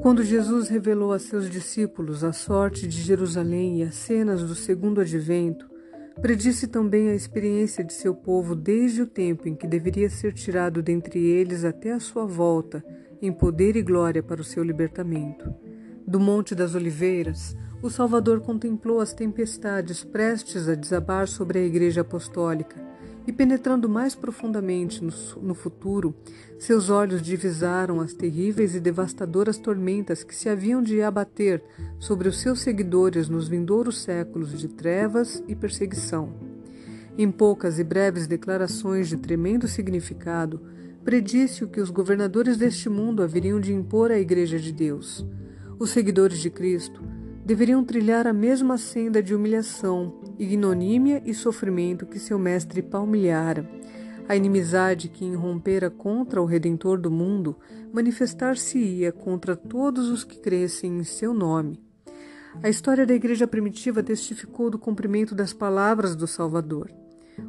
Quando Jesus revelou a seus discípulos a sorte de Jerusalém e as cenas do segundo advento, predisse também a experiência de seu povo desde o tempo em que deveria ser tirado dentre eles até a sua volta, em poder e glória para o seu libertamento. Do Monte das Oliveiras, o Salvador contemplou as tempestades prestes a desabar sobre a Igreja Apostólica e, penetrando mais profundamente no, no, futuro, seus olhos divisaram as terríveis e devastadoras tormentas que se haviam de abater sobre os seus seguidores nos vindouros séculos de trevas e perseguição. Em poucas e breves declarações de tremendo significado, predisse o que os governadores deste mundo haveriam de impor à Igreja de Deus. Os seguidores de Cristo deveriam trilhar a mesma senda de humilhação, ignomínia e sofrimento que seu mestre palmilhara. A inimizade que irrompera contra o Redentor do mundo manifestar-se-ia contra todos os que crescem em seu nome. A história da Igreja primitiva testificou do cumprimento das palavras do Salvador.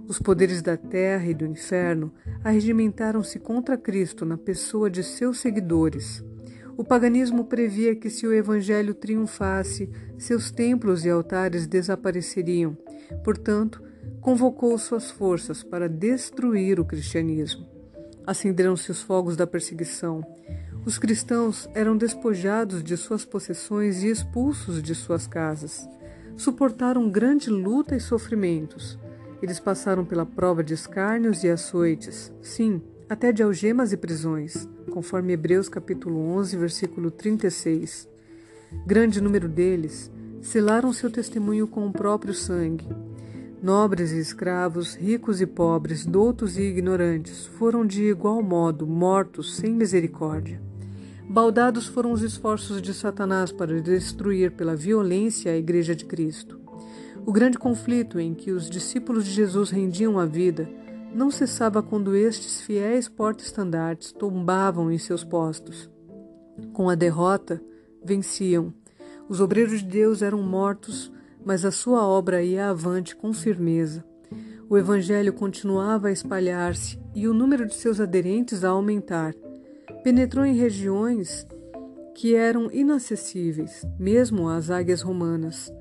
Os poderes da terra e do inferno arregimentaram-se contra Cristo na pessoa de seus seguidores. O paganismo previa que, se o evangelho triunfasse, seus templos e altares desapareceriam. Portanto, convocou suas forças para destruir o cristianismo. Acenderam-se os fogos da perseguição. Os cristãos eram despojados de suas possessões e expulsos de suas casas. Suportaram grande luta e sofrimentos. Eles passaram pela prova de escárnios e açoites. Sim, até de algemas e prisões, conforme Hebreus capítulo 11, versículo 36. Grande número deles selaram seu testemunho com o próprio sangue. Nobres e escravos, ricos e pobres, doutos e ignorantes, foram de igual modo mortos sem misericórdia. Baldados foram os esforços de Satanás para destruir pela violência a Igreja de Cristo. O grande conflito em que os discípulos de Jesus rendiam a vida não cessava quando estes fiéis porta-estandartes tombavam em seus postos. Com a derrota, venciam. Os obreiros de Deus eram mortos, mas a sua obra ia avante com firmeza. O Evangelho continuava a espalhar-se e o número de seus aderentes a aumentar. Penetrou em regiões que eram inacessíveis, mesmo às águias romanas.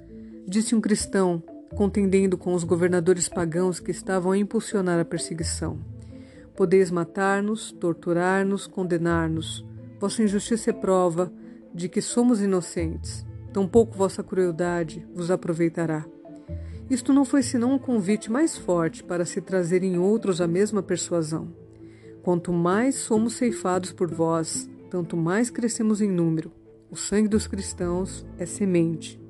Disse um cristão: contendendo com os governadores pagãos que estavam a impulsionar a perseguição. Podeis matar-nos, torturar-nos, condenar-nos. Vossa injustiça é prova de que somos inocentes. Tampouco vossa crueldade vos aproveitará. Isto não foi senão um convite mais forte para se trazerem outros a mesma persuasão. Quanto mais somos ceifados por vós, tanto mais crescemos em número. O sangue dos cristãos é semente.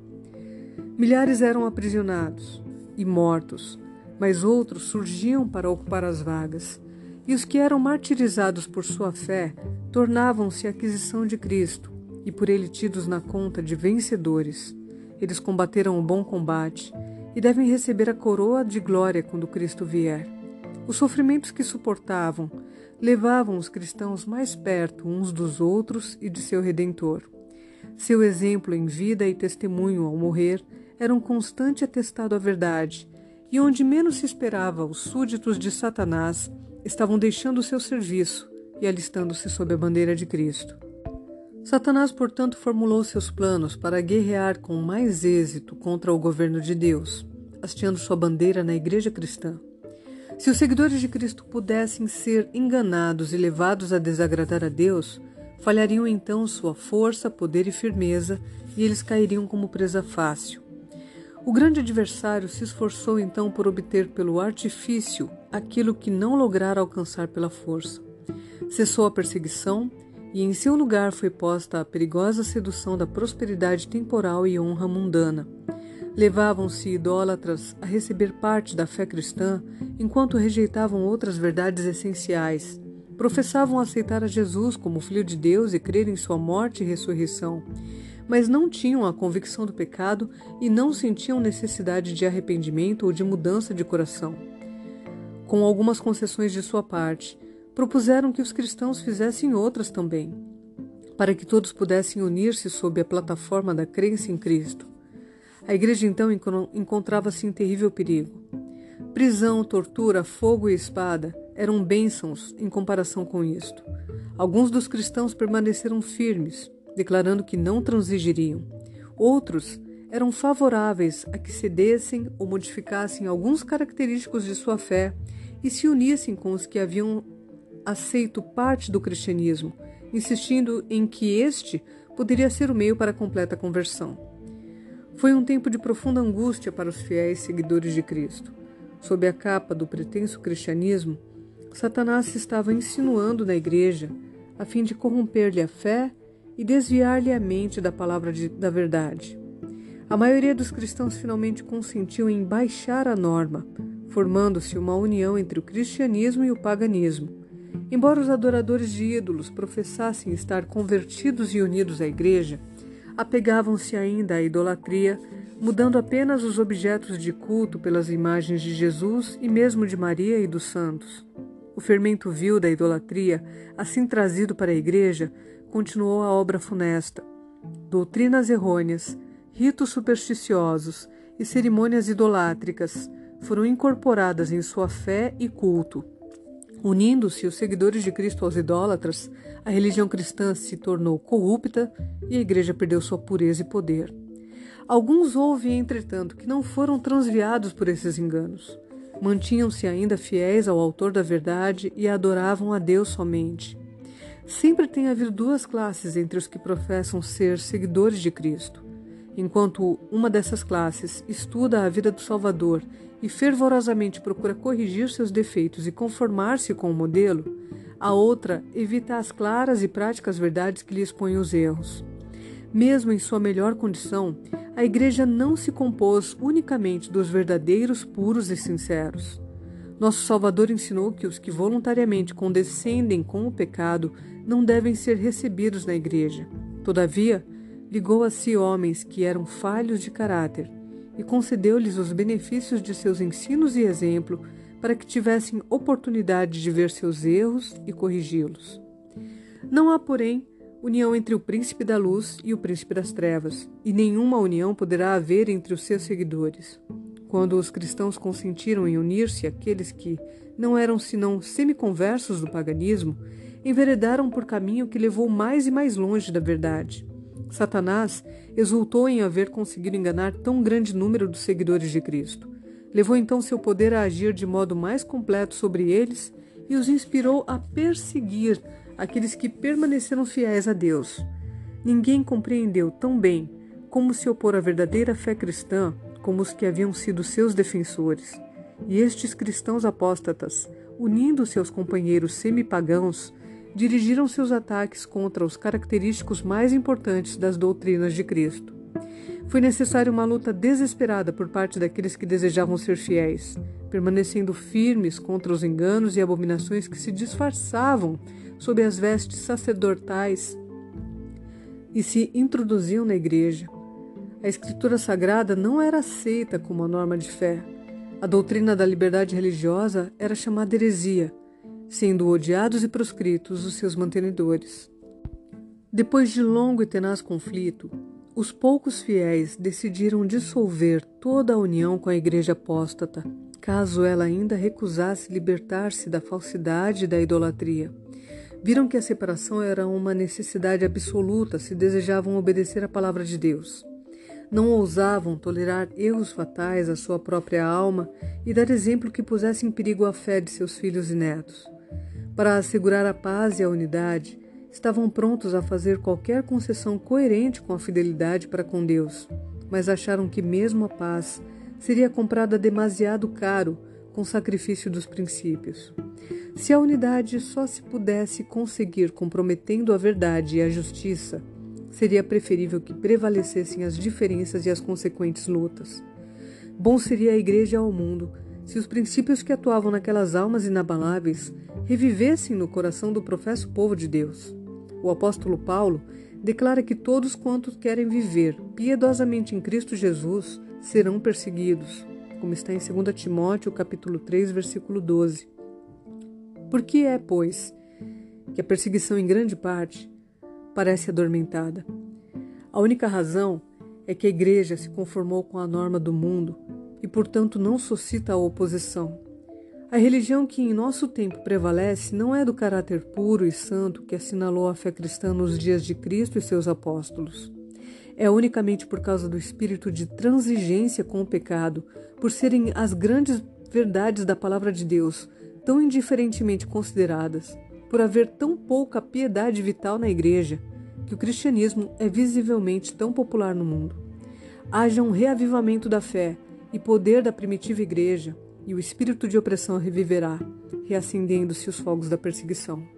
Milhares eram aprisionados e mortos, mas outros surgiam para ocupar as vagas. E os que eram martirizados por sua fé tornavam-se aquisição de Cristo e por ele tidos na conta de vencedores. Eles combateram o bom combate e devem receber a coroa de glória quando Cristo vier. Os sofrimentos que suportavam levavam os cristãos mais perto uns dos outros e de seu Redentor. Seu exemplo em vida e testemunho ao morrer era um constante atestado à verdade, e onde menos se esperava, os súditos de Satanás estavam deixando o seu serviço e alistando-se sob a bandeira de Cristo. Satanás, portanto, formulou seus planos para guerrear com mais êxito contra o governo de Deus, hasteando sua bandeira na igreja cristã. Se os seguidores de Cristo pudessem ser enganados e levados a desagradar a Deus, falhariam então sua força, poder e firmeza, e eles cairiam como presa fácil. O grande adversário se esforçou então por obter pelo artifício aquilo que não lograra alcançar pela força. Cessou a perseguição e em seu lugar foi posta a perigosa sedução da prosperidade temporal e honra mundana. Levavam-se idólatras a receber parte da fé cristã enquanto rejeitavam outras verdades essenciais. Professavam aceitar a Jesus como Filho de Deus e crer em sua morte e ressurreição mas não tinham a convicção do pecado e não sentiam necessidade de arrependimento ou de mudança de coração. Com algumas concessões de sua parte, propuseram que os cristãos fizessem outras também, para que todos pudessem unir-se sob a plataforma da crença em Cristo. A igreja então encontrava-se em terrível perigo. Prisão, tortura, fogo e espada eram bênçãos em comparação com isto. Alguns dos cristãos permaneceram firmes, declarando que não transigiriam. Outros eram favoráveis a que cedessem ou modificassem alguns característicos de sua fé e se unissem com os que haviam aceito parte do cristianismo, insistindo em que este poderia ser o meio para a completa conversão. Foi um tempo de profunda angústia para os fiéis seguidores de Cristo. Sob a capa do pretenso cristianismo, Satanás se estava insinuando na igreja a fim de corromper-lhe a fé e desviar-lhe a mente da palavra de, da verdade. A maioria dos cristãos finalmente consentiu em baixar a norma, formando-se uma união entre o cristianismo e o paganismo. Embora os adoradores de ídolos professassem estar convertidos e unidos à igreja, apegavam-se ainda à idolatria, mudando apenas os objetos de culto pelas imagens de Jesus e mesmo de Maria e dos santos. O fermento vil da idolatria, assim trazido para a igreja, continuou a obra funesta. Doutrinas errôneas, ritos supersticiosos e cerimônias idolátricas foram incorporadas em sua fé e culto. Unindo-se os seguidores de Cristo aos idólatras, a religião cristã se tornou corrupta e a igreja perdeu sua pureza e poder. Alguns houve, entretanto, que não foram transviados por esses enganos mantinham-se ainda fiéis ao Autor da verdade e adoravam a Deus somente. Sempre tem havido duas classes entre os que professam ser seguidores de Cristo. Enquanto uma dessas classes estuda a vida do Salvador e fervorosamente procura corrigir seus defeitos e conformar-se com o modelo, a outra evita as claras e práticas verdades que lhe expõem os erros. Mesmo em sua melhor condição, a Igreja não se compôs unicamente dos verdadeiros, puros e sinceros. Nosso Salvador ensinou que os que voluntariamente condescendem com o pecado não devem ser recebidos na Igreja. Todavia, ligou a si homens que eram falhos de caráter e concedeu-lhes os benefícios de seus ensinos e exemplo para que tivessem oportunidade de ver seus erros e corrigi-los. Não há, porém, união entre o príncipe da luz e o príncipe das trevas, e nenhuma união poderá haver entre os seus seguidores. Quando os cristãos consentiram em unir-se àqueles que não eram senão semiconversos do paganismo, enveredaram por caminho que levou mais e mais longe da verdade. Satanás exultou em haver conseguido enganar tão grande número dos seguidores de Cristo. Levou então seu poder a agir de modo mais completo sobre eles e os inspirou a perseguir aqueles que permaneceram fiéis a Deus. Ninguém compreendeu tão bem como se opor à verdadeira fé cristã como os que haviam sido seus defensores. E estes cristãos apóstatas, unindo seus companheiros semi-pagãos, dirigiram seus ataques contra os característicos mais importantes das doutrinas de Cristo. Foi necessária uma luta desesperada por parte daqueles que desejavam ser fiéis, permanecendo firmes contra os enganos e abominações que se disfarçavam sob as vestes sacerdotais e se introduziam na igreja. A Escritura Sagrada não era aceita como a norma de fé. A doutrina da liberdade religiosa era chamada heresia, sendo odiados e proscritos os seus mantenedores. Depois de longo e tenaz conflito, os poucos fiéis decidiram dissolver toda a união com a Igreja apóstata, caso ela ainda recusasse libertar-se da falsidade e da idolatria. Viram que a separação era uma necessidade absoluta se desejavam obedecer à palavra de Deus. Não ousavam tolerar erros fatais à sua própria alma e dar exemplo que pusesse em perigo a fé de seus filhos e netos. Para assegurar a paz e a unidade, estavam prontos a fazer qualquer concessão coerente com a fidelidade para com Deus, mas acharam que mesmo a paz seria comprada demasiado caro com sacrifício dos princípios. Se a unidade só se pudesse conseguir comprometendo a verdade e a justiça, seria preferível que prevalecessem as diferenças e as consequentes lutas. Bom seria a igreja ao mundo se os princípios que atuavam naquelas almas inabaláveis revivessem no coração do professo povo de Deus. O apóstolo Paulo declara que todos quantos querem viver piedosamente em Cristo Jesus serão perseguidos, como está em 2 Timóteo capítulo 3, versículo 12. Por que é, pois, que a perseguição, em grande parte, parece adormentada? A única razão é que a Igreja se conformou com a norma do mundo e, portanto, não suscita a oposição. A religião que em nosso tempo prevalece não é do caráter puro e santo que assinalou a fé cristã nos dias de Cristo e seus apóstolos. É unicamente por causa do espírito de transigência com o pecado, por serem as grandes verdades da palavra de Deus tão indiferentemente consideradas, por haver tão pouca piedade vital na igreja, que o cristianismo é visivelmente tão popular no mundo. Haja um reavivamento da fé e poder da primitiva igreja, e o espírito de opressão reviverá, reacendendo-se os fogos da perseguição.